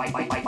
Bye.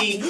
see